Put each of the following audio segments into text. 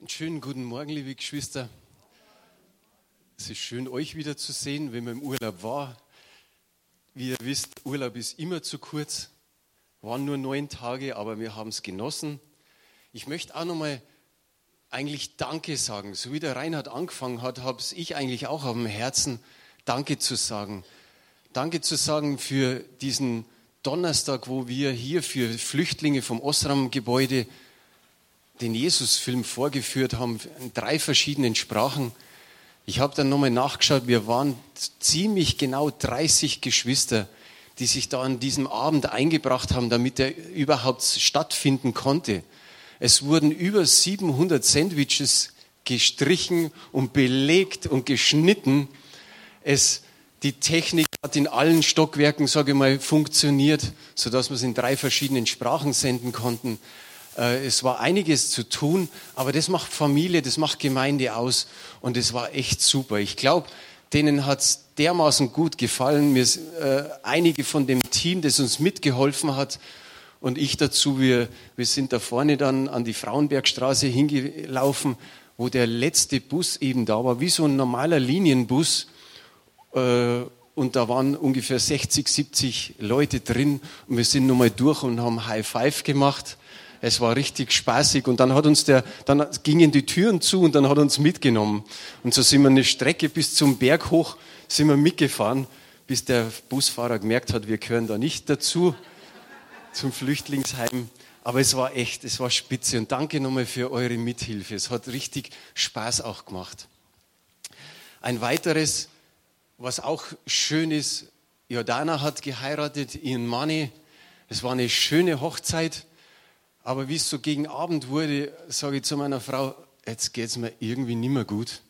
Einen schönen guten Morgen, liebe Geschwister. Es ist schön, euch wieder zu sehen, wenn man im Urlaub war. Wie ihr wisst, Urlaub ist immer zu kurz. Waren nur neun Tage, aber wir haben es genossen. Ich möchte auch nochmal eigentlich Danke sagen. So wie der Reinhard angefangen hat, habe ich eigentlich auch auf dem Herzen, Danke zu sagen. Danke zu sagen für diesen Donnerstag, wo wir hier für Flüchtlinge vom Osram-Gebäude den Jesus-Film vorgeführt haben in drei verschiedenen Sprachen. Ich habe dann nochmal nachgeschaut, wir waren ziemlich genau 30 Geschwister, die sich da an diesem Abend eingebracht haben, damit er überhaupt stattfinden konnte. Es wurden über 700 Sandwiches gestrichen und belegt und geschnitten. Es, die Technik hat in allen Stockwerken, sage ich mal, funktioniert, sodass wir es in drei verschiedenen Sprachen senden konnten. Äh, es war einiges zu tun, aber das macht Familie, das macht Gemeinde aus und es war echt super. Ich glaube, denen hat es dermaßen gut gefallen. Mir, äh, einige von dem Team, das uns mitgeholfen hat und ich dazu, wir, wir sind da vorne dann an die Frauenbergstraße hingelaufen, wo der letzte Bus eben da war, wie so ein normaler Linienbus. Äh, und da waren ungefähr 60, 70 Leute drin und wir sind nochmal durch und haben High Five gemacht es war richtig spaßig und dann hat uns der, dann gingen die Türen zu und dann hat er uns mitgenommen. Und so sind wir eine Strecke bis zum Berg hoch, sind wir mitgefahren, bis der Busfahrer gemerkt hat, wir gehören da nicht dazu, zum Flüchtlingsheim. Aber es war echt, es war spitze und danke nochmal für eure Mithilfe. Es hat richtig Spaß auch gemacht. Ein weiteres, was auch schön ist, Jordana hat geheiratet, ihren Manni. Es war eine schöne Hochzeit. Aber wie es so gegen Abend wurde, sage ich zu meiner Frau, jetzt geht es mir irgendwie nicht mehr gut.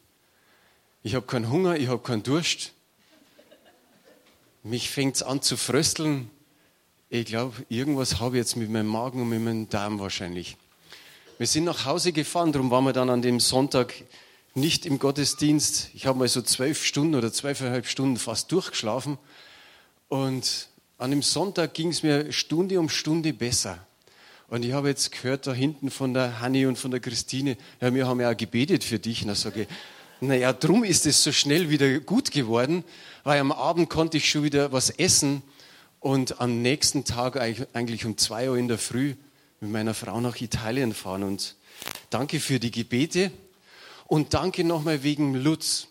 Ich habe keinen Hunger, ich habe keinen Durst. Mich fängt es an zu frösteln. Ich glaube, irgendwas habe ich jetzt mit meinem Magen und mit meinem Darm wahrscheinlich. Wir sind nach Hause gefahren, darum waren wir dann an dem Sonntag nicht im Gottesdienst. Ich habe mal so zwölf Stunden oder zwölfeinhalb Stunden fast durchgeschlafen. Und an dem Sonntag ging es mir Stunde um Stunde besser. Und ich habe jetzt gehört da hinten von der Hanni und von der Christine, ja, wir haben ja auch gebetet für dich. Und da sage ich, naja, drum ist es so schnell wieder gut geworden, weil am Abend konnte ich schon wieder was essen und am nächsten Tag eigentlich um zwei Uhr in der Früh mit meiner Frau nach Italien fahren. Und danke für die Gebete und danke nochmal wegen Lutz.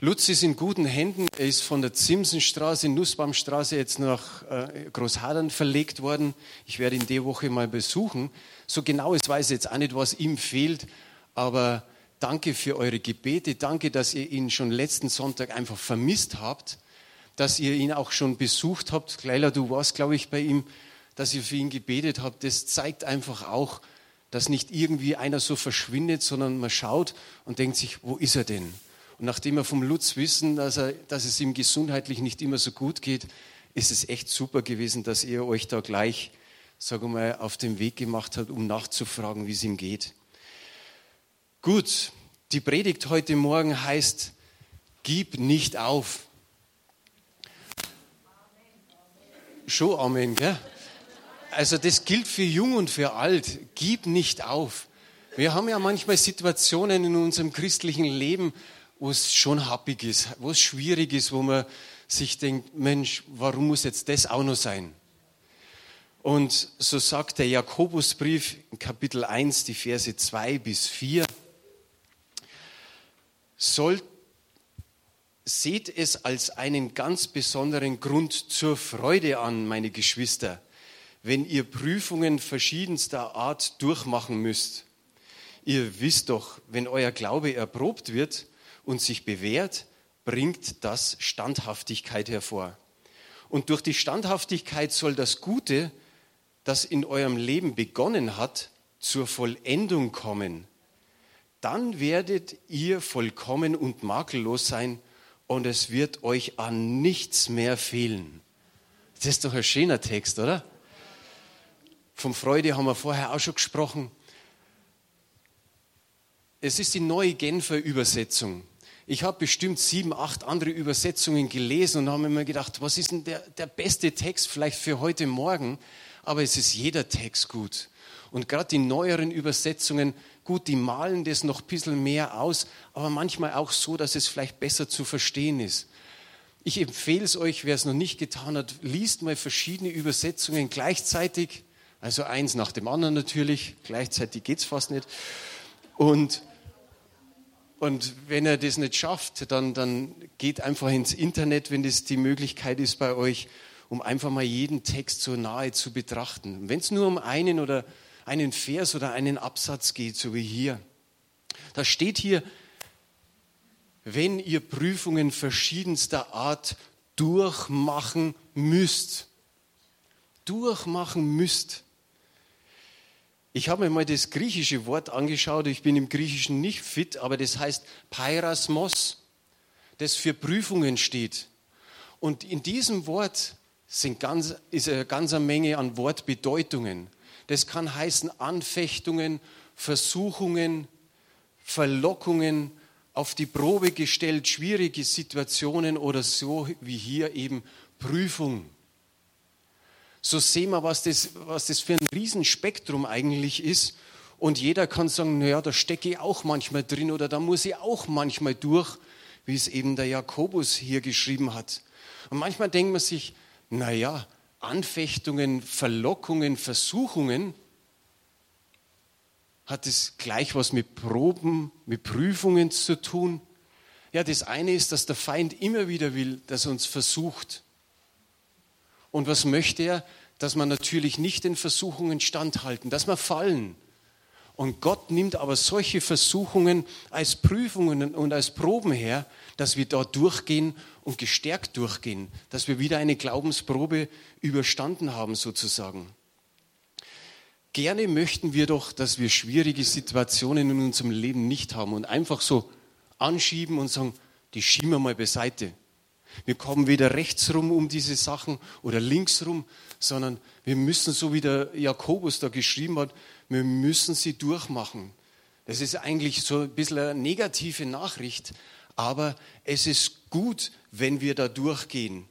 Lutz ist in guten Händen. Er ist von der Zimsenstraße, Nussbaumstraße jetzt nach äh, Großhadern verlegt worden. Ich werde ihn die Woche mal besuchen. So genau ist weiß ich jetzt auch nicht, was ihm fehlt, aber danke für eure Gebete. Danke, dass ihr ihn schon letzten Sonntag einfach vermisst habt, dass ihr ihn auch schon besucht habt. Leila, du warst, glaube ich, bei ihm, dass ihr für ihn gebetet habt. Das zeigt einfach auch, dass nicht irgendwie einer so verschwindet, sondern man schaut und denkt sich, wo ist er denn? Und nachdem wir vom Lutz wissen, dass, er, dass es ihm gesundheitlich nicht immer so gut geht, ist es echt super gewesen, dass ihr euch da gleich, sagen wir mal, auf den Weg gemacht habt, um nachzufragen, wie es ihm geht. Gut, die Predigt heute Morgen heißt, gib nicht auf. Schon Amen, gell? Also das gilt für jung und für alt. Gib nicht auf. Wir haben ja manchmal Situationen in unserem christlichen Leben, wo es schon happig ist, wo es schwierig ist, wo man sich denkt, Mensch, warum muss jetzt das auch noch sein? Und so sagt der Jakobusbrief in Kapitel 1, die Verse 2 bis 4, soll, seht es als einen ganz besonderen Grund zur Freude an, meine Geschwister, wenn ihr Prüfungen verschiedenster Art durchmachen müsst. Ihr wisst doch, wenn euer Glaube erprobt wird, und sich bewährt, bringt das Standhaftigkeit hervor. Und durch die Standhaftigkeit soll das Gute, das in eurem Leben begonnen hat, zur Vollendung kommen. Dann werdet ihr vollkommen und makellos sein und es wird euch an nichts mehr fehlen. Das ist doch ein schöner Text, oder? Vom Freude haben wir vorher auch schon gesprochen. Es ist die neue Genfer Übersetzung. Ich habe bestimmt sieben, acht andere Übersetzungen gelesen und habe mir gedacht, was ist denn der, der beste Text vielleicht für heute Morgen? Aber es ist jeder Text gut. Und gerade die neueren Übersetzungen, gut, die malen das noch ein bisschen mehr aus, aber manchmal auch so, dass es vielleicht besser zu verstehen ist. Ich empfehle es euch, wer es noch nicht getan hat, liest mal verschiedene Übersetzungen gleichzeitig, also eins nach dem anderen natürlich, gleichzeitig geht es fast nicht. Und, und wenn er das nicht schafft, dann, dann geht einfach ins Internet, wenn das die Möglichkeit ist bei euch, um einfach mal jeden Text so nahe zu betrachten. Wenn es nur um einen oder einen Vers oder einen Absatz geht, so wie hier. Da steht hier, wenn ihr Prüfungen verschiedenster Art durchmachen müsst. Durchmachen müsst. Ich habe mir mal das griechische Wort angeschaut. Ich bin im Griechischen nicht fit, aber das heißt Pairasmos, das für Prüfungen steht. Und in diesem Wort sind ganz, ist eine ganze Menge an Wortbedeutungen. Das kann heißen Anfechtungen, Versuchungen, Verlockungen, auf die Probe gestellt, schwierige Situationen oder so wie hier eben Prüfung. So sehen wir, was das, was das für ein Riesenspektrum eigentlich ist. Und jeder kann sagen, naja, da stecke ich auch manchmal drin oder da muss ich auch manchmal durch, wie es eben der Jakobus hier geschrieben hat. Und manchmal denkt man sich, naja, Anfechtungen, Verlockungen, Versuchungen, hat es gleich was mit Proben, mit Prüfungen zu tun? Ja, das eine ist, dass der Feind immer wieder will, dass er uns versucht. Und was möchte er? Dass man natürlich nicht den Versuchungen standhalten, dass wir fallen. Und Gott nimmt aber solche Versuchungen als Prüfungen und als Proben her, dass wir da durchgehen und gestärkt durchgehen, dass wir wieder eine Glaubensprobe überstanden haben sozusagen. Gerne möchten wir doch, dass wir schwierige Situationen in unserem Leben nicht haben und einfach so anschieben und sagen, die schieben wir mal beiseite. Wir kommen weder rechts rum um diese Sachen oder links rum, sondern wir müssen, so wie der Jakobus da geschrieben hat, wir müssen sie durchmachen. Das ist eigentlich so ein bisschen eine negative Nachricht, aber es ist gut, wenn wir da durchgehen.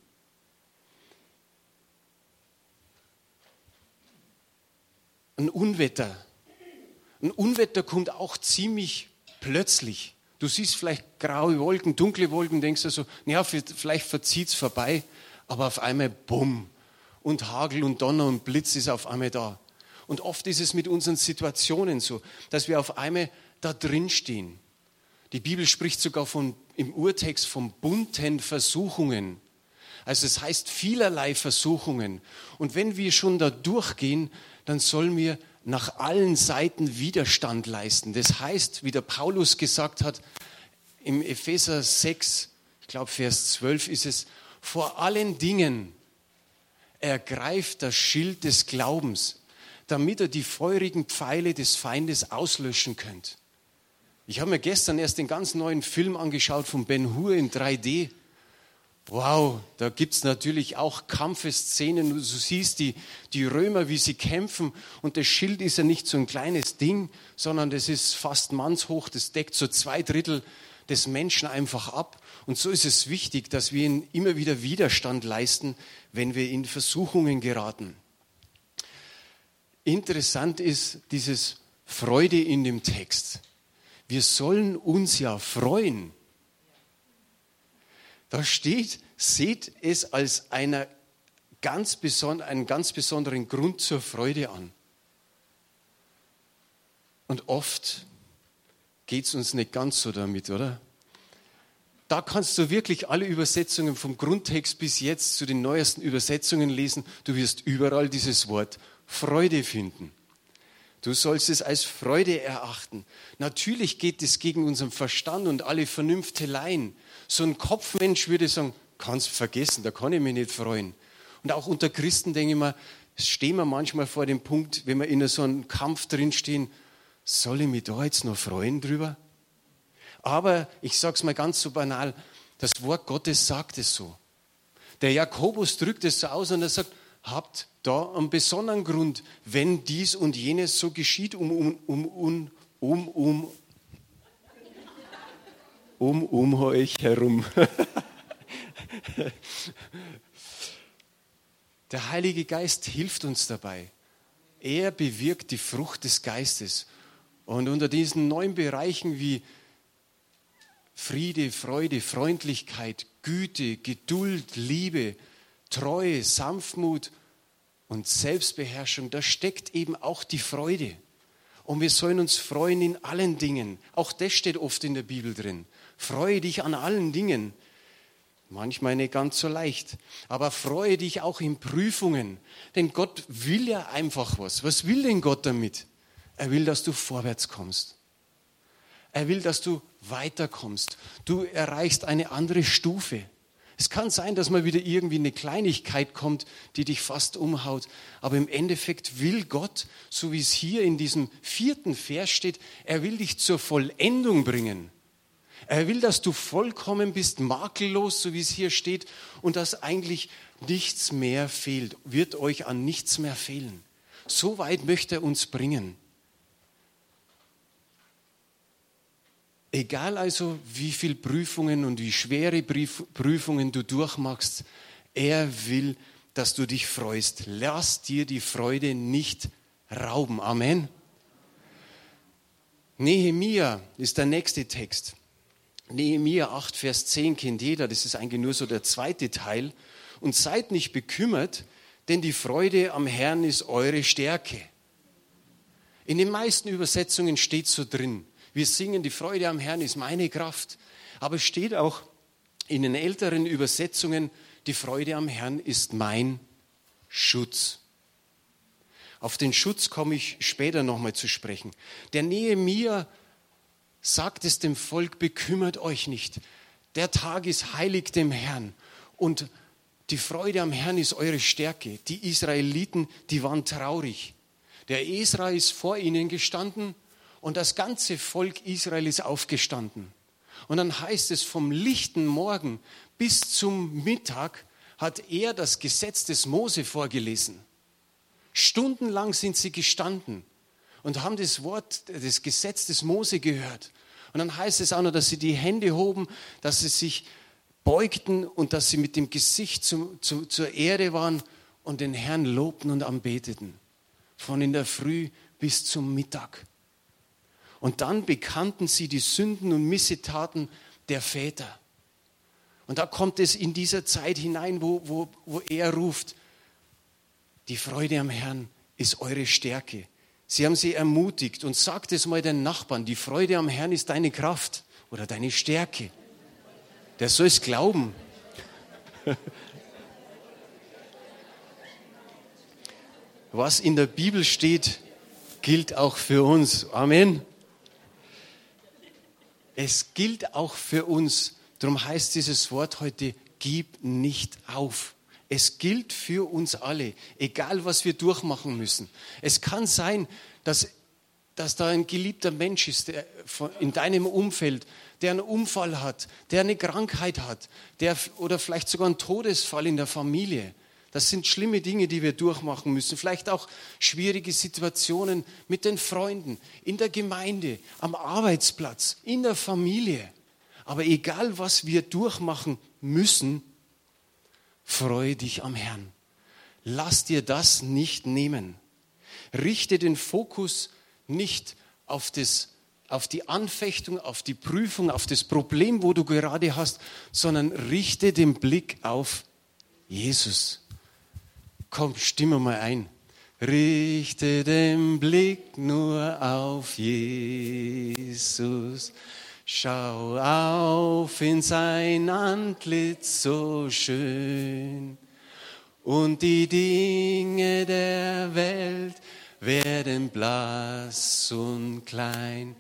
Ein Unwetter. Ein Unwetter kommt auch ziemlich plötzlich. Du siehst vielleicht graue Wolken, dunkle Wolken, denkst du so, naja, vielleicht verzieht es vorbei, aber auf einmal bumm. Und Hagel und Donner und Blitz ist auf einmal da. Und oft ist es mit unseren Situationen so, dass wir auf einmal da drin stehen. Die Bibel spricht sogar von, im Urtext von bunten Versuchungen. Also es heißt vielerlei Versuchungen. Und wenn wir schon da durchgehen, dann sollen wir nach allen Seiten Widerstand leisten. Das heißt, wie der Paulus gesagt hat, im Epheser 6, ich glaube Vers 12 ist es, vor allen Dingen ergreift das Schild des Glaubens, damit er die feurigen Pfeile des Feindes auslöschen könnt. Ich habe mir gestern erst den ganz neuen Film angeschaut von Ben Hur in 3D. Wow, da gibt es natürlich auch Kampfeszenen. Du siehst die, die Römer, wie sie kämpfen. Und das Schild ist ja nicht so ein kleines Ding, sondern das ist fast mannshoch. Das deckt so zwei Drittel des Menschen einfach ab. Und so ist es wichtig, dass wir ihnen immer wieder Widerstand leisten, wenn wir in Versuchungen geraten. Interessant ist dieses Freude in dem Text. Wir sollen uns ja freuen. Da steht, seht es als einer ganz einen ganz besonderen Grund zur Freude an. Und oft geht es uns nicht ganz so damit, oder? Da kannst du wirklich alle Übersetzungen vom Grundtext bis jetzt zu den neuesten Übersetzungen lesen. Du wirst überall dieses Wort Freude finden. Du sollst es als Freude erachten. Natürlich geht es gegen unseren Verstand und alle Vernünfteleien. So ein Kopfmensch würde sagen, kannst vergessen, da kann ich mich nicht freuen. Und auch unter Christen denke ich mir, stehen wir manchmal vor dem Punkt, wenn wir in so einem Kampf drinstehen, soll ich mich da jetzt noch freuen drüber? Aber ich sage es mal ganz so banal, das Wort Gottes sagt es so. Der Jakobus drückt es so aus und er sagt, habt da einen besonderen Grund, wenn dies und jenes so geschieht, um, um, um, um, um, um, um, euch herum. Der Heilige Geist hilft uns dabei. Er bewirkt die Frucht des Geistes. Und unter diesen neun Bereichen wie Friede, Freude, Freundlichkeit, Güte, Geduld, Liebe, Treue, Sanftmut und Selbstbeherrschung, da steckt eben auch die Freude. Und wir sollen uns freuen in allen Dingen. Auch das steht oft in der Bibel drin. Freue dich an allen Dingen. Manchmal nicht ganz so leicht. Aber freue dich auch in Prüfungen. Denn Gott will ja einfach was. Was will denn Gott damit? Er will, dass du vorwärts kommst. Er will, dass du weiterkommst. Du erreichst eine andere Stufe. Es kann sein, dass mal wieder irgendwie eine Kleinigkeit kommt, die dich fast umhaut. Aber im Endeffekt will Gott, so wie es hier in diesem vierten Vers steht, er will dich zur Vollendung bringen. Er will, dass du vollkommen bist, makellos, so wie es hier steht, und dass eigentlich nichts mehr fehlt, wird euch an nichts mehr fehlen. So weit möchte er uns bringen. Egal also, wie viele Prüfungen und wie schwere Prüfungen du durchmachst, er will, dass du dich freust. Lass dir die Freude nicht rauben. Amen. Nehemia ist der nächste Text. Nehemia 8, Vers 10 kennt jeder, das ist eigentlich nur so der zweite Teil. Und seid nicht bekümmert, denn die Freude am Herrn ist eure Stärke. In den meisten Übersetzungen steht so drin, wir singen, die Freude am Herrn ist meine Kraft. Aber es steht auch in den älteren Übersetzungen, die Freude am Herrn ist mein Schutz. Auf den Schutz komme ich später nochmal zu sprechen. Der Nehemia sagt es dem Volk, bekümmert euch nicht. Der Tag ist heilig dem Herrn und die Freude am Herrn ist eure Stärke. Die Israeliten, die waren traurig. Der Esra ist vor ihnen gestanden und das ganze Volk Israel ist aufgestanden. Und dann heißt es, vom lichten Morgen bis zum Mittag hat er das Gesetz des Mose vorgelesen. Stundenlang sind sie gestanden und haben das Wort, das Gesetz des Mose gehört. Und dann heißt es auch noch, dass sie die Hände hoben, dass sie sich beugten und dass sie mit dem Gesicht zum, zu, zur Erde waren und den Herrn lobten und anbeteten. Von in der Früh bis zum Mittag. Und dann bekannten sie die Sünden und Missetaten der Väter. Und da kommt es in dieser Zeit hinein, wo, wo, wo er ruft, die Freude am Herrn ist eure Stärke. Sie haben sie ermutigt und sagt es mal den Nachbarn, die Freude am Herrn ist deine Kraft oder deine Stärke. Der soll es glauben. Was in der Bibel steht, gilt auch für uns. Amen. Es gilt auch für uns. Darum heißt dieses Wort heute, gib nicht auf. Es gilt für uns alle, egal was wir durchmachen müssen. Es kann sein, dass, dass da ein geliebter Mensch ist der in deinem Umfeld, der einen Unfall hat, der eine Krankheit hat, der, oder vielleicht sogar einen Todesfall in der Familie. Das sind schlimme Dinge, die wir durchmachen müssen. Vielleicht auch schwierige Situationen mit den Freunden, in der Gemeinde, am Arbeitsplatz, in der Familie. Aber egal, was wir durchmachen müssen, freue dich am Herrn. Lass dir das nicht nehmen. Richte den Fokus nicht auf, das, auf die Anfechtung, auf die Prüfung, auf das Problem, wo du gerade hast, sondern richte den Blick auf Jesus. Komm, stimme mal ein. Richte den Blick nur auf Jesus. Schau auf in sein Antlitz so schön, und die Dinge der Welt werden blass und klein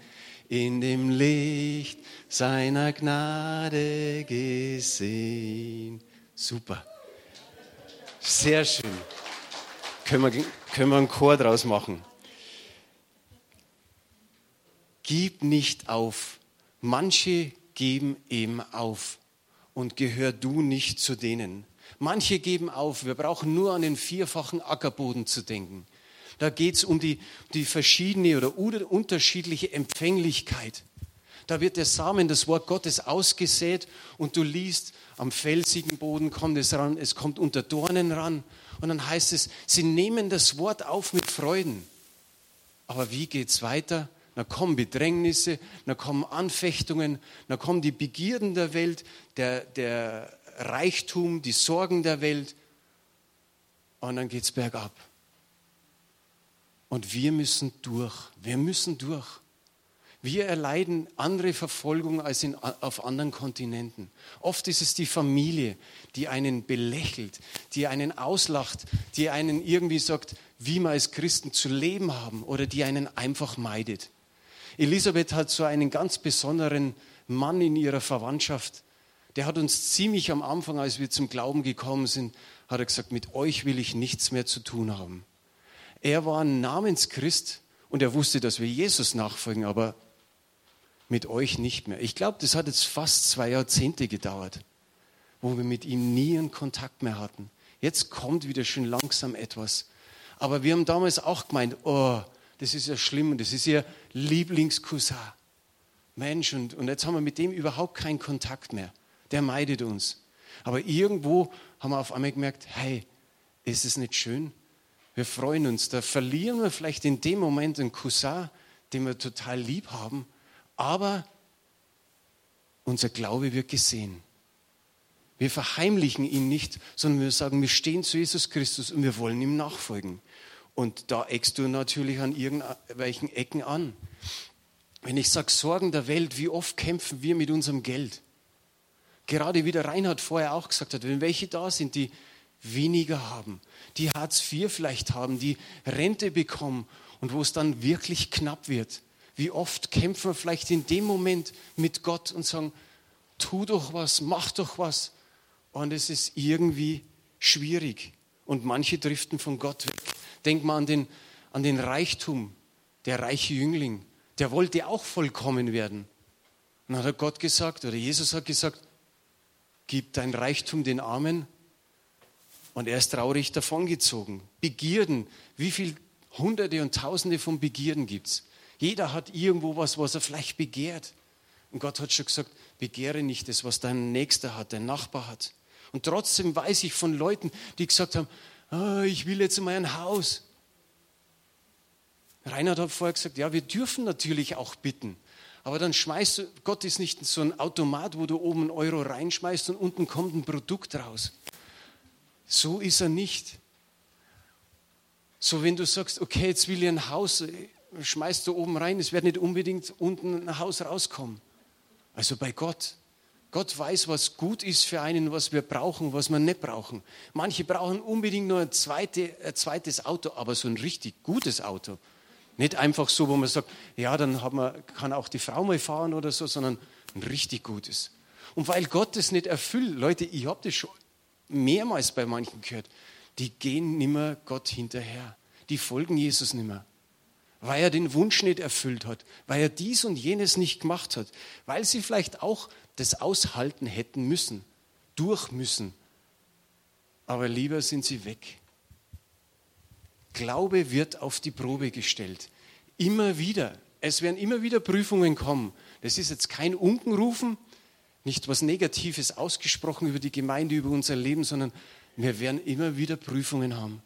in dem Licht seiner Gnade gesehen. Super. Sehr schön. Können wir, können wir einen Chor draus machen. Gib nicht auf Manche geben eben auf und gehör du nicht zu denen. Manche geben auf. Wir brauchen nur an den vierfachen Ackerboden zu denken. Da geht es um die, die verschiedene oder unterschiedliche Empfänglichkeit. Da wird der Samen, das Wort Gottes ausgesät und du liest, am felsigen Boden kommt es ran, es kommt unter Dornen ran. Und dann heißt es, sie nehmen das Wort auf mit Freuden. Aber wie geht es weiter? Dann kommen Bedrängnisse, dann kommen Anfechtungen, dann kommen die Begierden der Welt, der, der Reichtum, die Sorgen der Welt. Und dann geht es bergab. Und wir müssen durch. Wir müssen durch. Wir erleiden andere Verfolgung als in, auf anderen Kontinenten. Oft ist es die Familie, die einen belächelt, die einen auslacht, die einen irgendwie sagt, wie wir als Christen zu leben haben oder die einen einfach meidet. Elisabeth hat so einen ganz besonderen Mann in ihrer Verwandtschaft. Der hat uns ziemlich am Anfang, als wir zum Glauben gekommen sind, hat er gesagt, mit euch will ich nichts mehr zu tun haben. Er war ein Namenschrist und er wusste, dass wir Jesus nachfolgen, aber mit euch nicht mehr. Ich glaube, das hat jetzt fast zwei Jahrzehnte gedauert, wo wir mit ihm nie einen Kontakt mehr hatten. Jetzt kommt wieder schön langsam etwas. Aber wir haben damals auch gemeint, oh, das ist ja schlimm und das ist ihr Lieblingscousin. Mensch, und, und jetzt haben wir mit dem überhaupt keinen Kontakt mehr. Der meidet uns. Aber irgendwo haben wir auf einmal gemerkt, hey, ist es nicht schön? Wir freuen uns. Da verlieren wir vielleicht in dem Moment einen Cousin, den wir total lieb haben, aber unser Glaube wird gesehen. Wir verheimlichen ihn nicht, sondern wir sagen, wir stehen zu Jesus Christus und wir wollen ihm nachfolgen. Und da eckst du natürlich an irgendwelchen Ecken an. Wenn ich sage Sorgen der Welt, wie oft kämpfen wir mit unserem Geld? Gerade wie der Reinhard vorher auch gesagt hat, wenn welche da sind, die weniger haben, die Hartz IV vielleicht haben, die Rente bekommen und wo es dann wirklich knapp wird, wie oft kämpfen wir vielleicht in dem Moment mit Gott und sagen, tu doch was, mach doch was. Und es ist irgendwie schwierig. Und manche driften von Gott weg. Denk mal an den, an den Reichtum, der reiche Jüngling. Der wollte auch vollkommen werden. Und dann hat Gott gesagt, oder Jesus hat gesagt, gib dein Reichtum den Armen. Und er ist traurig davongezogen. Begierden, wie viele Hunderte und Tausende von Begierden gibt es? Jeder hat irgendwo was, was er vielleicht begehrt. Und Gott hat schon gesagt, begehre nicht das, was dein Nächster hat, dein Nachbar hat. Und trotzdem weiß ich von Leuten, die gesagt haben, oh, ich will jetzt mal ein Haus. Reinhard hat vorher gesagt, ja, wir dürfen natürlich auch bitten. Aber dann schmeißt du, Gott ist nicht so ein Automat, wo du oben einen Euro reinschmeißt und unten kommt ein Produkt raus. So ist er nicht. So, wenn du sagst, okay, jetzt will ich ein Haus, schmeißt du oben rein, es wird nicht unbedingt unten ein Haus rauskommen. Also bei Gott. Gott weiß, was gut ist für einen, was wir brauchen, was wir nicht brauchen. Manche brauchen unbedingt nur ein, zweite, ein zweites Auto, aber so ein richtig gutes Auto. Nicht einfach so, wo man sagt, ja, dann man, kann auch die Frau mal fahren oder so, sondern ein richtig gutes. Und weil Gott das nicht erfüllt, Leute, ich habe das schon mehrmals bei manchen gehört, die gehen nimmer Gott hinterher. Die folgen Jesus nimmer weil er den Wunsch nicht erfüllt hat, weil er dies und jenes nicht gemacht hat, weil sie vielleicht auch das aushalten hätten müssen, durch müssen. Aber lieber sind sie weg. Glaube wird auf die Probe gestellt. Immer wieder. Es werden immer wieder Prüfungen kommen. Das ist jetzt kein Unkenrufen, nicht was Negatives ausgesprochen über die Gemeinde, über unser Leben, sondern wir werden immer wieder Prüfungen haben.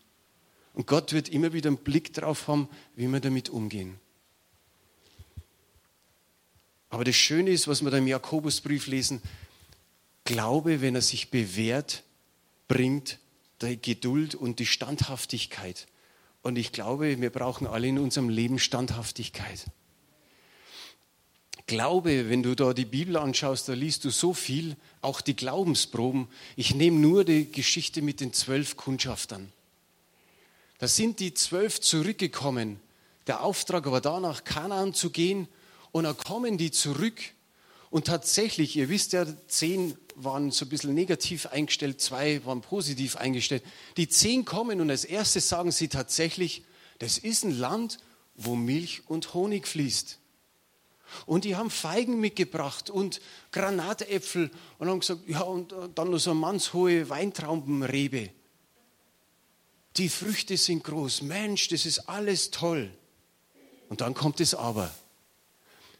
Und Gott wird immer wieder einen Blick darauf haben, wie wir damit umgehen. Aber das Schöne ist, was wir da im Jakobusbrief lesen, Glaube, wenn er sich bewährt, bringt die Geduld und die Standhaftigkeit. Und ich glaube, wir brauchen alle in unserem Leben Standhaftigkeit. Glaube, wenn du da die Bibel anschaust, da liest du so viel, auch die Glaubensproben. Ich nehme nur die Geschichte mit den zwölf Kundschaftern. Da sind die zwölf zurückgekommen. Der Auftrag war da, nach Kanaan zu gehen. Und dann kommen die zurück. Und tatsächlich, ihr wisst ja, zehn waren so ein bisschen negativ eingestellt, zwei waren positiv eingestellt. Die zehn kommen und als erstes sagen sie tatsächlich, das ist ein Land, wo Milch und Honig fließt. Und die haben Feigen mitgebracht und Granatäpfel und haben gesagt, ja, und dann noch so eine mannshohe Weintraubenrebe die Früchte sind groß, Mensch, das ist alles toll. Und dann kommt es aber.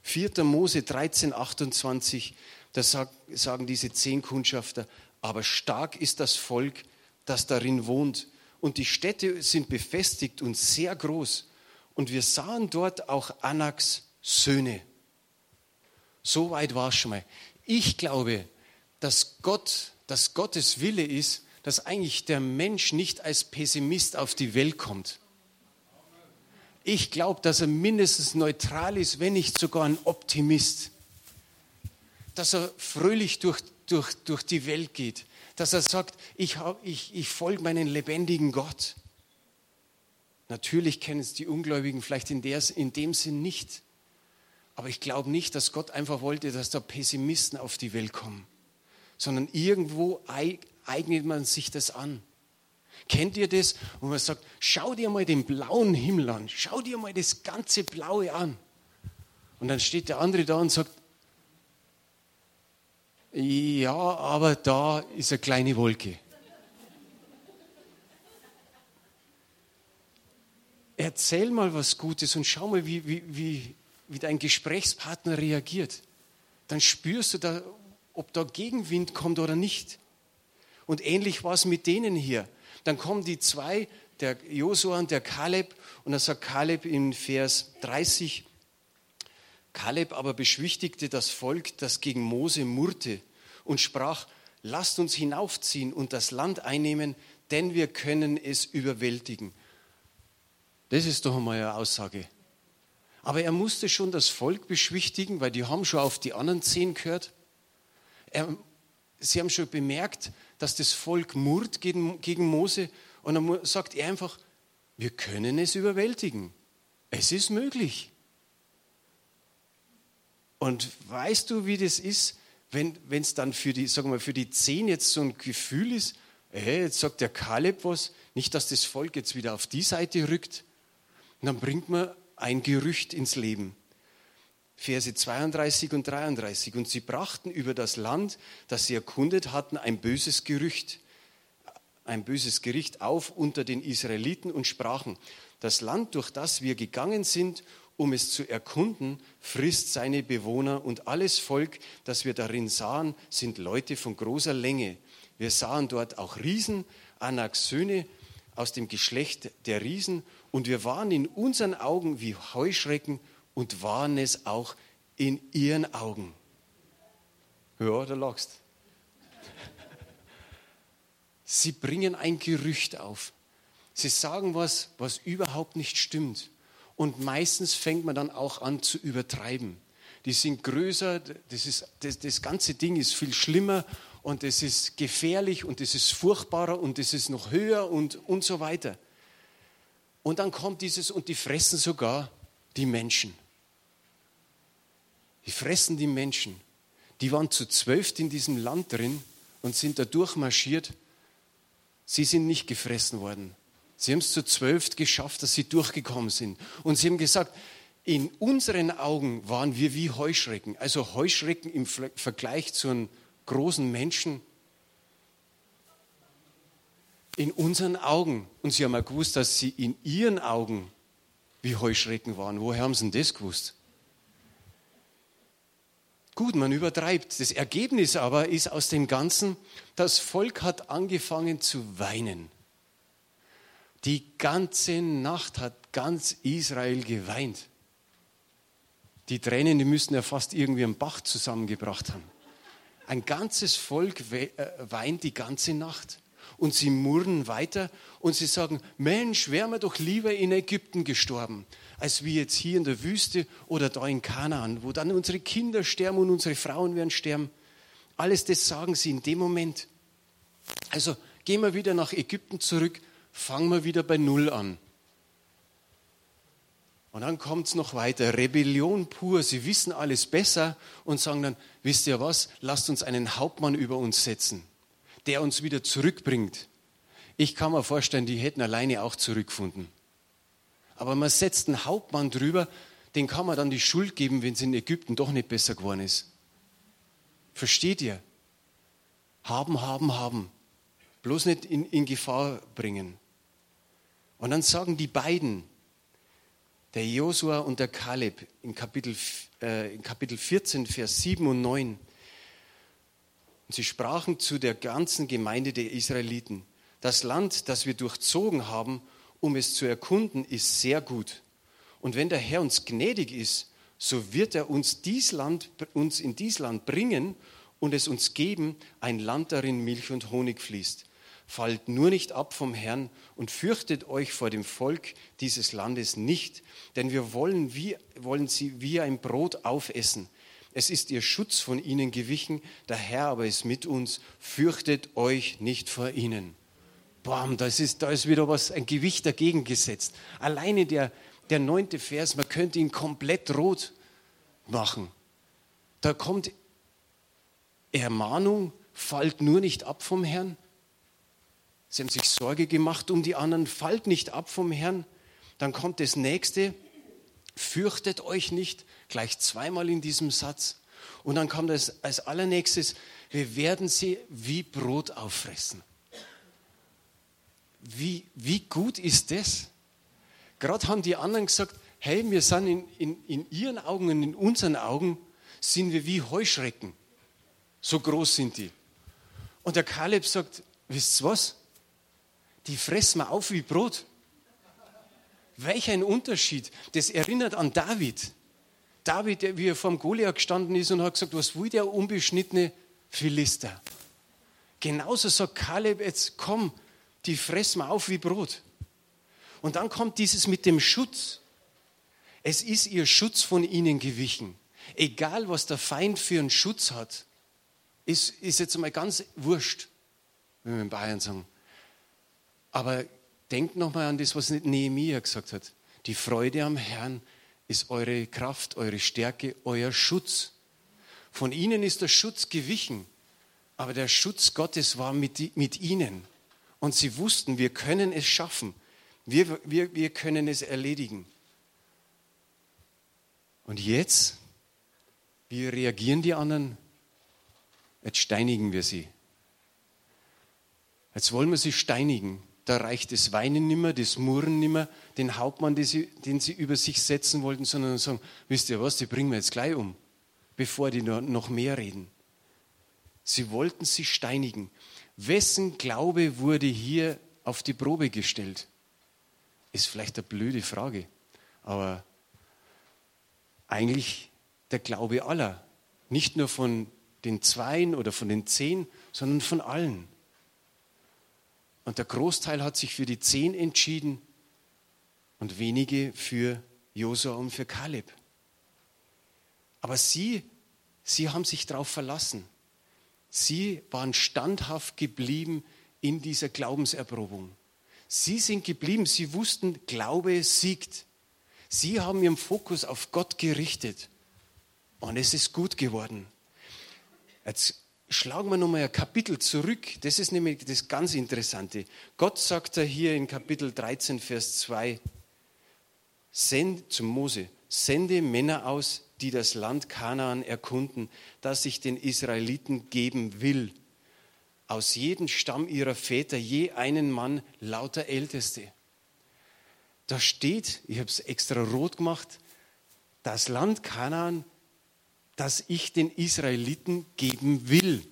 4. Mose 13, 28, da sagen diese zehn Kundschafter, aber stark ist das Volk, das darin wohnt, und die Städte sind befestigt und sehr groß. Und wir sahen dort auch Anaks Söhne. So weit war es schon mal. Ich glaube, dass Gott, dass Gottes Wille ist, dass eigentlich der Mensch nicht als Pessimist auf die Welt kommt. Ich glaube, dass er mindestens neutral ist, wenn nicht sogar ein Optimist. Dass er fröhlich durch, durch, durch die Welt geht. Dass er sagt, ich, ich, ich folge meinen lebendigen Gott. Natürlich kennen es die Ungläubigen vielleicht in, der, in dem Sinn nicht. Aber ich glaube nicht, dass Gott einfach wollte, dass da Pessimisten auf die Welt kommen, sondern irgendwo eignet man sich das an. Kennt ihr das? Wo man sagt, schau dir mal den blauen Himmel an, schau dir mal das ganze Blaue an. Und dann steht der andere da und sagt, ja, aber da ist eine kleine Wolke. Erzähl mal was Gutes und schau mal, wie, wie, wie, wie dein Gesprächspartner reagiert. Dann spürst du, da, ob da Gegenwind kommt oder nicht. Und ähnlich war es mit denen hier. Dann kommen die zwei, der Josua und der Kaleb, und dann sagt Kaleb in Vers 30, Kaleb aber beschwichtigte das Volk, das gegen Mose murrte und sprach, lasst uns hinaufziehen und das Land einnehmen, denn wir können es überwältigen. Das ist doch einmal eine Aussage. Aber er musste schon das Volk beschwichtigen, weil die haben schon auf die anderen zehn gehört. Er, sie haben schon bemerkt, dass das Volk murrt gegen, gegen Mose. Und dann sagt er einfach, wir können es überwältigen. Es ist möglich. Und weißt du, wie das ist, wenn es dann für die, sagen wir, für die zehn jetzt so ein Gefühl ist, hey, jetzt sagt der Kaleb was, nicht, dass das Volk jetzt wieder auf die Seite rückt. Und dann bringt man ein Gerücht ins Leben. Verse 32 und 33. Und sie brachten über das Land, das sie erkundet hatten, ein böses Gerücht, ein böses Gericht auf unter den Israeliten und sprachen, das Land, durch das wir gegangen sind, um es zu erkunden, frisst seine Bewohner und alles Volk, das wir darin sahen, sind Leute von großer Länge. Wir sahen dort auch Riesen, Anaks Söhne aus dem Geschlecht der Riesen und wir waren in unseren Augen wie Heuschrecken und waren es auch in ihren Augen. Ja, da lachst. Sie bringen ein Gerücht auf. Sie sagen was, was überhaupt nicht stimmt. Und meistens fängt man dann auch an zu übertreiben. Die sind größer, das, ist, das, das ganze Ding ist viel schlimmer und es ist gefährlich und es ist furchtbarer und es ist noch höher und, und so weiter. Und dann kommt dieses, und die fressen sogar die Menschen. Die fressen die Menschen. Die waren zu zwölf in diesem Land drin und sind da durchmarschiert. Sie sind nicht gefressen worden. Sie haben es zu zwölf geschafft, dass sie durchgekommen sind. Und sie haben gesagt, in unseren Augen waren wir wie Heuschrecken. Also Heuschrecken im Vergleich zu einem großen Menschen. In unseren Augen. Und sie haben auch gewusst, dass sie in ihren Augen wie Heuschrecken waren. Woher haben sie denn das gewusst? Gut, man übertreibt. Das Ergebnis aber ist aus dem Ganzen, das Volk hat angefangen zu weinen. Die ganze Nacht hat ganz Israel geweint. Die Tränen, die müssten ja fast irgendwie einen Bach zusammengebracht haben. Ein ganzes Volk äh, weint die ganze Nacht. Und sie murren weiter und sie sagen, Mensch, wären wir doch lieber in Ägypten gestorben, als wie jetzt hier in der Wüste oder da in Kanaan, wo dann unsere Kinder sterben und unsere Frauen werden sterben. Alles das sagen sie in dem Moment. Also gehen wir wieder nach Ägypten zurück, fangen wir wieder bei Null an. Und dann kommt es noch weiter, Rebellion pur, sie wissen alles besser und sagen dann, wisst ihr was, lasst uns einen Hauptmann über uns setzen, der uns wieder zurückbringt. Ich kann mir vorstellen, die hätten alleine auch zurückgefunden. Aber man setzt einen Hauptmann drüber, den kann man dann die Schuld geben, wenn es in Ägypten doch nicht besser geworden ist. Versteht ihr? Haben, haben, haben. Bloß nicht in, in Gefahr bringen. Und dann sagen die beiden, der Josua und der Kaleb in Kapitel, äh, in Kapitel 14, Vers 7 und 9. Und sie sprachen zu der ganzen Gemeinde der Israeliten, Das Land, das wir durchzogen haben, um es zu erkunden, ist sehr gut. Und wenn der Herr uns gnädig ist, so wird er uns, dies Land, uns in dies Land bringen und es uns geben, ein Land, darin Milch und Honig fließt. Fallt nur nicht ab vom Herrn und fürchtet euch vor dem Volk dieses Landes nicht, denn wir wollen, wie, wollen sie wie ein Brot aufessen. Es ist ihr Schutz von ihnen gewichen, der Herr aber ist mit uns, fürchtet euch nicht vor ihnen. Bam, das ist, da ist wieder was, ein Gewicht dagegen gesetzt. Alleine der, der neunte Vers, man könnte ihn komplett rot machen. Da kommt Ermahnung, fallt nur nicht ab vom Herrn. Sie haben sich Sorge gemacht um die anderen, fallt nicht ab vom Herrn. Dann kommt das nächste, fürchtet euch nicht, gleich zweimal in diesem Satz. Und dann kommt das als allernächstes, wir werden sie wie Brot auffressen. Wie, wie gut ist das? Gerade haben die anderen gesagt, hey, wir sind in, in, in ihren Augen und in unseren Augen sind wir wie Heuschrecken. So groß sind die. Und der Kaleb sagt, wisst ihr was? Die fressen wir auf wie Brot. Welch ein Unterschied. Das erinnert an David. David, der, wie er vor dem Goliath gestanden ist und hat gesagt, was will der unbeschnittene Philister? Genauso sagt Kaleb jetzt, komm, die fressen wir auf wie Brot. Und dann kommt dieses mit dem Schutz. Es ist ihr Schutz von ihnen gewichen. Egal, was der Feind für einen Schutz hat, ist, ist jetzt mal ganz wurscht, wenn wir in Bayern sagen. Aber denkt nochmal an das, was Nehemiah gesagt hat. Die Freude am Herrn ist eure Kraft, eure Stärke, euer Schutz. Von ihnen ist der Schutz gewichen, aber der Schutz Gottes war mit, mit ihnen. Und sie wussten, wir können es schaffen, wir, wir, wir können es erledigen. Und jetzt, wie reagieren die anderen? Jetzt steinigen wir sie. Jetzt wollen wir sie steinigen. Da reicht das Weinen nimmer, das Murren nimmer, den Hauptmann, den sie, den sie über sich setzen wollten, sondern sagen, wisst ihr was, die bringen wir jetzt gleich um, bevor die noch mehr reden. Sie wollten sie steinigen. Wessen Glaube wurde hier auf die Probe gestellt? Ist vielleicht eine blöde Frage, aber eigentlich der Glaube aller. Nicht nur von den Zweien oder von den Zehn, sondern von allen. Und der Großteil hat sich für die Zehn entschieden und wenige für Josua und für Kaleb. Aber sie, sie haben sich darauf verlassen. Sie waren standhaft geblieben in dieser Glaubenserprobung. Sie sind geblieben, sie wussten, Glaube siegt. Sie haben ihren Fokus auf Gott gerichtet. Und es ist gut geworden. Jetzt schlagen wir nochmal ein Kapitel zurück. Das ist nämlich das ganz Interessante. Gott sagt da hier in Kapitel 13, Vers 2, send zum Mose, sende Männer aus, die das Land Kanaan erkunden, das ich den Israeliten geben will. Aus jedem Stamm ihrer Väter je einen Mann, lauter Älteste. Da steht, ich habe es extra rot gemacht, das Land Kanaan das ich den Israeliten geben will.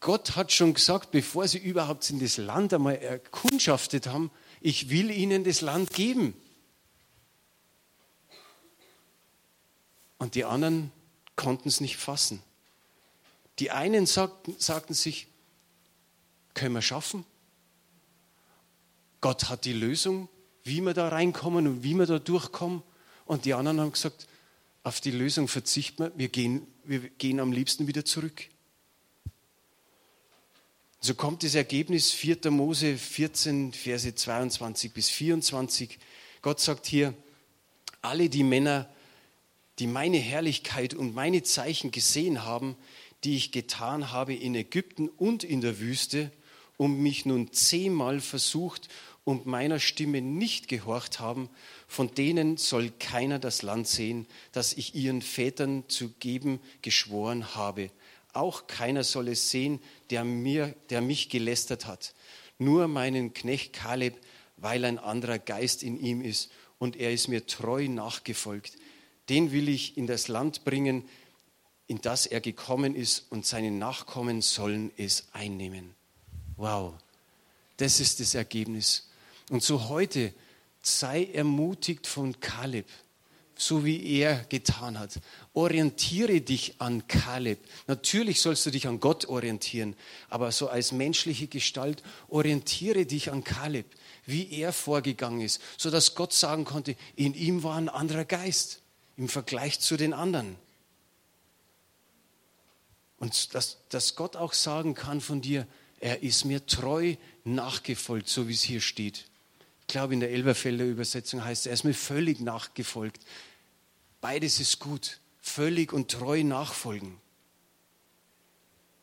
Gott hat schon gesagt, bevor sie überhaupt in das Land einmal erkundschaftet haben, ich will ihnen das Land geben. Und die anderen konnten es nicht fassen. Die einen sagten, sagten sich, können wir schaffen? Gott hat die Lösung, wie wir da reinkommen und wie wir da durchkommen. Und die anderen haben gesagt, auf die Lösung verzichten wir, wir gehen, wir gehen am liebsten wieder zurück. So kommt das Ergebnis 4. Mose 14, Verse 22 bis 24. Gott sagt hier, alle die Männer, die meine Herrlichkeit und meine Zeichen gesehen haben, die ich getan habe in Ägypten und in der Wüste, und mich nun zehnmal versucht und meiner Stimme nicht gehorcht haben, von denen soll keiner das Land sehen, das ich ihren Vätern zu geben geschworen habe. Auch keiner soll es sehen, der, mir, der mich gelästert hat. Nur meinen Knecht Kaleb, weil ein anderer Geist in ihm ist und er ist mir treu nachgefolgt. Den will ich in das Land bringen, in das er gekommen ist, und seine Nachkommen sollen es einnehmen. Wow, Das ist das Ergebnis. Und so heute sei ermutigt von Kaleb, so wie er getan hat. Orientiere dich an Kaleb. Natürlich sollst du dich an Gott orientieren, aber so als menschliche Gestalt orientiere dich an Kaleb, wie er vorgegangen ist, sodass Gott sagen konnte, in ihm war ein anderer Geist im Vergleich zu den anderen. Und dass, dass Gott auch sagen kann von dir, er ist mir treu nachgefolgt, so wie es hier steht. Ich glaube, in der Elberfelder Übersetzung heißt es, er ist mir völlig nachgefolgt. Beides ist gut, völlig und treu nachfolgen.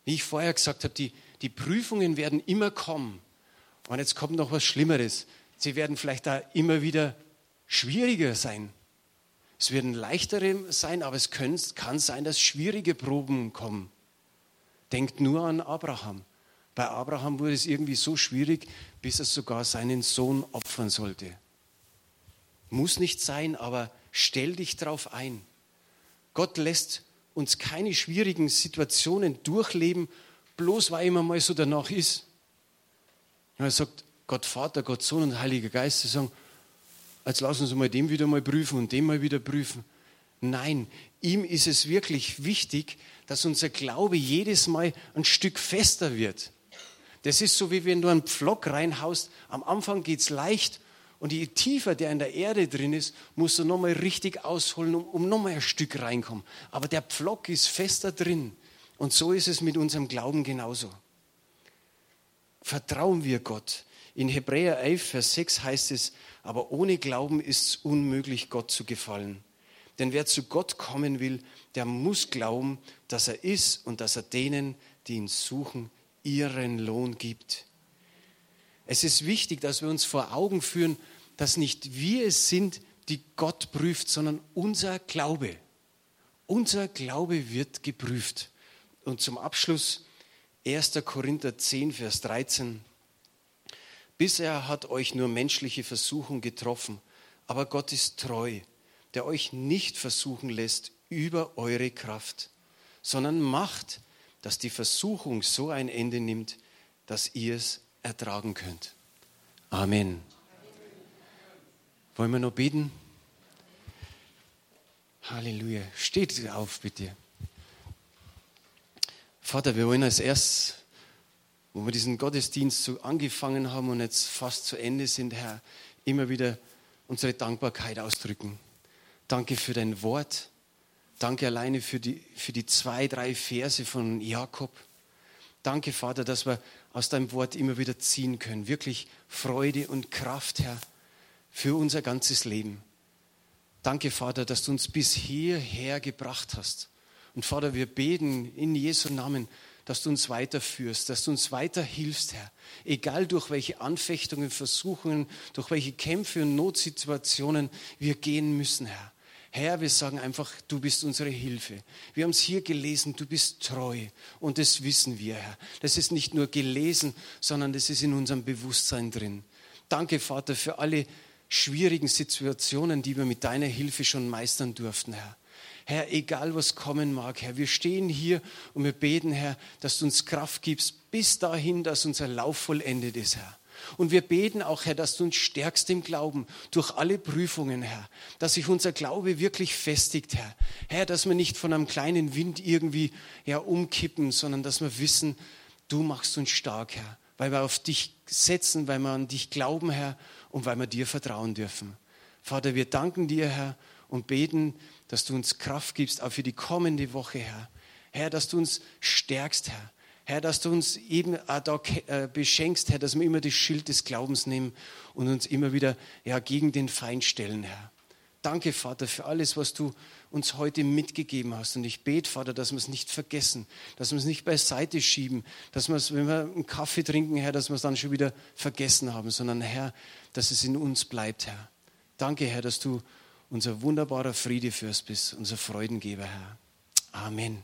Wie ich vorher gesagt habe, die, die Prüfungen werden immer kommen. Und jetzt kommt noch was Schlimmeres. Sie werden vielleicht da immer wieder schwieriger sein. Es werden leichtere sein, aber es können, kann sein, dass schwierige Proben kommen. Denkt nur an Abraham. Bei Abraham wurde es irgendwie so schwierig, bis er sogar seinen Sohn opfern sollte. Muss nicht sein, aber stell dich darauf ein. Gott lässt uns keine schwierigen Situationen durchleben, bloß weil immer mal so danach ist. Er sagt, Gott Vater, Gott Sohn und Heiliger Geist, sie sagen, jetzt lassen Sie mal dem wieder mal prüfen und dem mal wieder prüfen. Nein, ihm ist es wirklich wichtig, dass unser Glaube jedes Mal ein Stück fester wird. Das ist so, wie wenn du einen Pflock reinhaust. Am Anfang geht es leicht und je tiefer der in der Erde drin ist, musst du nochmal richtig ausholen, um, um nochmal ein Stück reinkommen. Aber der Pflock ist fester drin. Und so ist es mit unserem Glauben genauso. Vertrauen wir Gott. In Hebräer 11, Vers 6 heißt es, aber ohne Glauben ist es unmöglich, Gott zu gefallen. Denn wer zu Gott kommen will, der muss glauben, dass er ist und dass er denen, die ihn suchen, ihren Lohn gibt. Es ist wichtig, dass wir uns vor Augen führen, dass nicht wir es sind, die Gott prüft, sondern unser Glaube. Unser Glaube wird geprüft. Und zum Abschluss 1. Korinther 10, Vers 13. Bisher hat euch nur menschliche Versuchung getroffen, aber Gott ist treu, der euch nicht versuchen lässt über eure Kraft, sondern macht, dass die Versuchung so ein Ende nimmt, dass ihr es ertragen könnt. Amen. Wollen wir noch beten? Halleluja. Steht auf, bitte. Vater, wir wollen als erstes, wo wir diesen Gottesdienst so angefangen haben und jetzt fast zu Ende sind, Herr, immer wieder unsere Dankbarkeit ausdrücken. Danke für dein Wort. Danke alleine für die, für die zwei, drei Verse von Jakob. Danke, Vater, dass wir aus deinem Wort immer wieder ziehen können. Wirklich Freude und Kraft, Herr, für unser ganzes Leben. Danke, Vater, dass du uns bis hierher gebracht hast. Und Vater, wir beten in Jesu Namen, dass du uns weiterführst, dass du uns weiterhilfst, Herr. Egal durch welche Anfechtungen, Versuchungen, durch welche Kämpfe und Notsituationen wir gehen müssen, Herr. Herr, wir sagen einfach, du bist unsere Hilfe. Wir haben es hier gelesen, du bist treu. Und das wissen wir, Herr. Das ist nicht nur gelesen, sondern das ist in unserem Bewusstsein drin. Danke, Vater, für alle schwierigen Situationen, die wir mit deiner Hilfe schon meistern durften, Herr. Herr, egal was kommen mag, Herr, wir stehen hier und wir beten, Herr, dass du uns Kraft gibst, bis dahin, dass unser Lauf vollendet ist, Herr. Und wir beten auch, Herr, dass du uns stärkst im Glauben durch alle Prüfungen, Herr. Dass sich unser Glaube wirklich festigt, Herr. Herr, dass wir nicht von einem kleinen Wind irgendwie ja, umkippen, sondern dass wir wissen, du machst uns stark, Herr. Weil wir auf dich setzen, weil wir an dich glauben, Herr, und weil wir dir vertrauen dürfen. Vater, wir danken dir, Herr, und beten, dass du uns Kraft gibst, auch für die kommende Woche, Herr. Herr, dass du uns stärkst, Herr Herr, dass du uns eben auch da äh, beschenkst, Herr, dass wir immer das Schild des Glaubens nehmen und uns immer wieder ja, gegen den Feind stellen, Herr. Danke, Vater, für alles, was du uns heute mitgegeben hast. Und ich bete, Vater, dass wir es nicht vergessen, dass wir es nicht beiseite schieben, dass wir es, wenn wir einen Kaffee trinken, Herr, dass wir es dann schon wieder vergessen haben, sondern Herr, dass es in uns bleibt, Herr. Danke, Herr, dass du unser wunderbarer Friede fürst bist, unser Freudengeber, Herr. Amen.